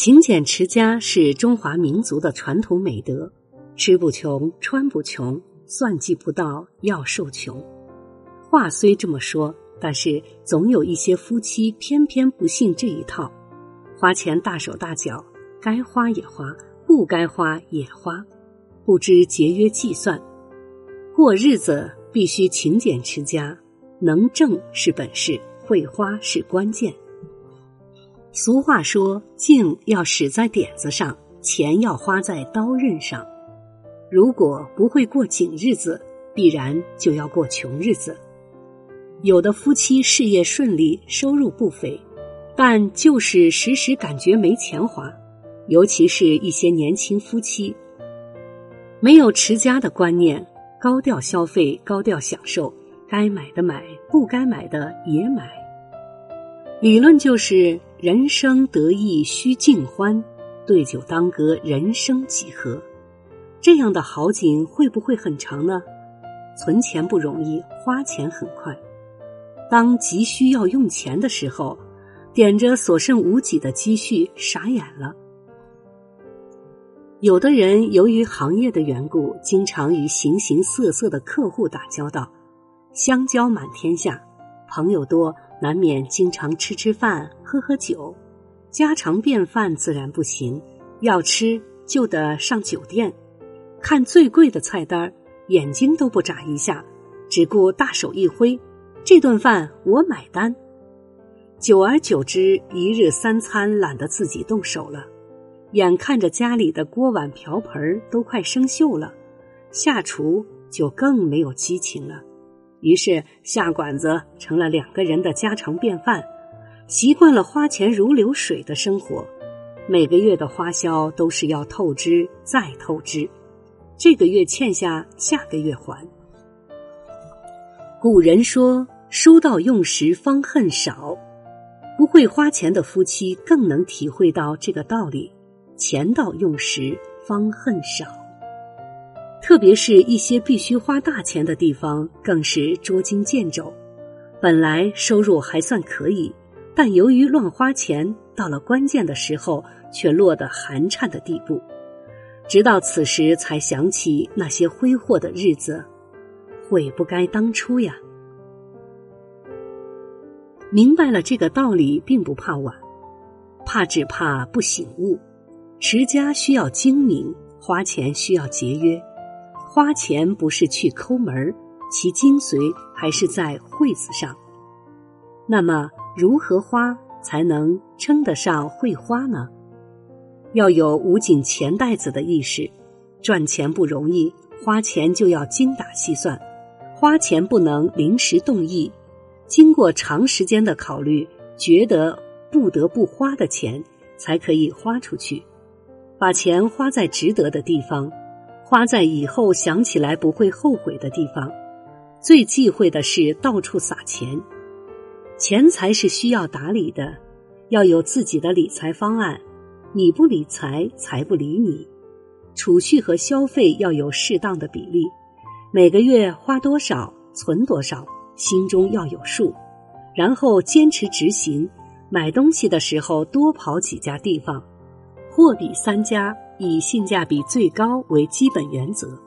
勤俭持家是中华民族的传统美德，吃不穷，穿不穷，算计不到，要受穷。话虽这么说，但是总有一些夫妻偏偏不信这一套，花钱大手大脚，该花也花，不该花也花，不知节约计算。过日子必须勤俭持家，能挣是本事，会花是关键。俗话说：“劲要使在点子上，钱要花在刀刃上。”如果不会过紧日子，必然就要过穷日子。有的夫妻事业顺利，收入不菲，但就是时时感觉没钱花。尤其是一些年轻夫妻，没有持家的观念，高调消费，高调享受，该买的买，不该买的也买。理论就是。人生得意须尽欢，对酒当歌，人生几何？这样的好景会不会很长呢？存钱不容易，花钱很快。当急需要用钱的时候，点着所剩无几的积蓄，傻眼了。有的人由于行业的缘故，经常与形形色色的客户打交道，相交满天下，朋友多。难免经常吃吃饭、喝喝酒，家常便饭自然不行。要吃就得上酒店，看最贵的菜单，眼睛都不眨一下，只顾大手一挥：“这顿饭我买单。”久而久之，一日三餐懒得自己动手了，眼看着家里的锅碗瓢盆都快生锈了，下厨就更没有激情了。于是下馆子成了两个人的家常便饭，习惯了花钱如流水的生活，每个月的花销都是要透支再透支，这个月欠下，下个月还。古人说：“书到用时方恨少。”不会花钱的夫妻更能体会到这个道理：“钱到用时方恨少。”特别是一些必须花大钱的地方，更是捉襟见肘。本来收入还算可以，但由于乱花钱，到了关键的时候却落得寒颤的地步。直到此时才想起那些挥霍的日子，悔不该当初呀。明白了这个道理，并不怕晚，怕只怕不醒悟。持家需要精明，花钱需要节约。花钱不是去抠门儿，其精髓还是在惠子上。那么，如何花才能称得上会花呢？要有捂紧钱袋子的意识。赚钱不容易，花钱就要精打细算。花钱不能临时动意，经过长时间的考虑，觉得不得不花的钱，才可以花出去。把钱花在值得的地方。花在以后想起来不会后悔的地方，最忌讳的是到处撒钱。钱财是需要打理的，要有自己的理财方案。你不理财，财不理你。储蓄和消费要有适当的比例，每个月花多少，存多少，心中要有数。然后坚持执行，买东西的时候多跑几家地方，货比三家。以性价比最高为基本原则，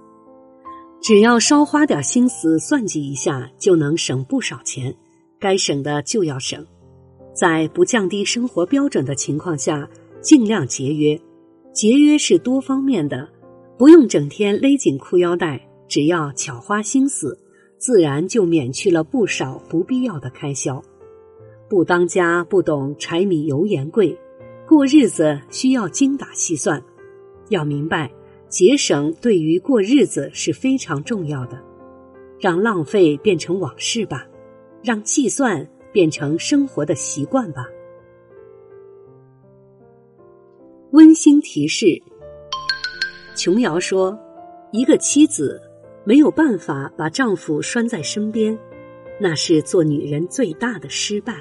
只要稍花点心思算计一下，就能省不少钱。该省的就要省，在不降低生活标准的情况下，尽量节约。节约是多方面的，不用整天勒紧裤腰带，只要巧花心思，自然就免去了不少不必要的开销。不当家不懂柴米油盐贵，过日子需要精打细算。要明白，节省对于过日子是非常重要的。让浪费变成往事吧，让计算变成生活的习惯吧。温馨提示：琼瑶说，一个妻子没有办法把丈夫拴在身边，那是做女人最大的失败。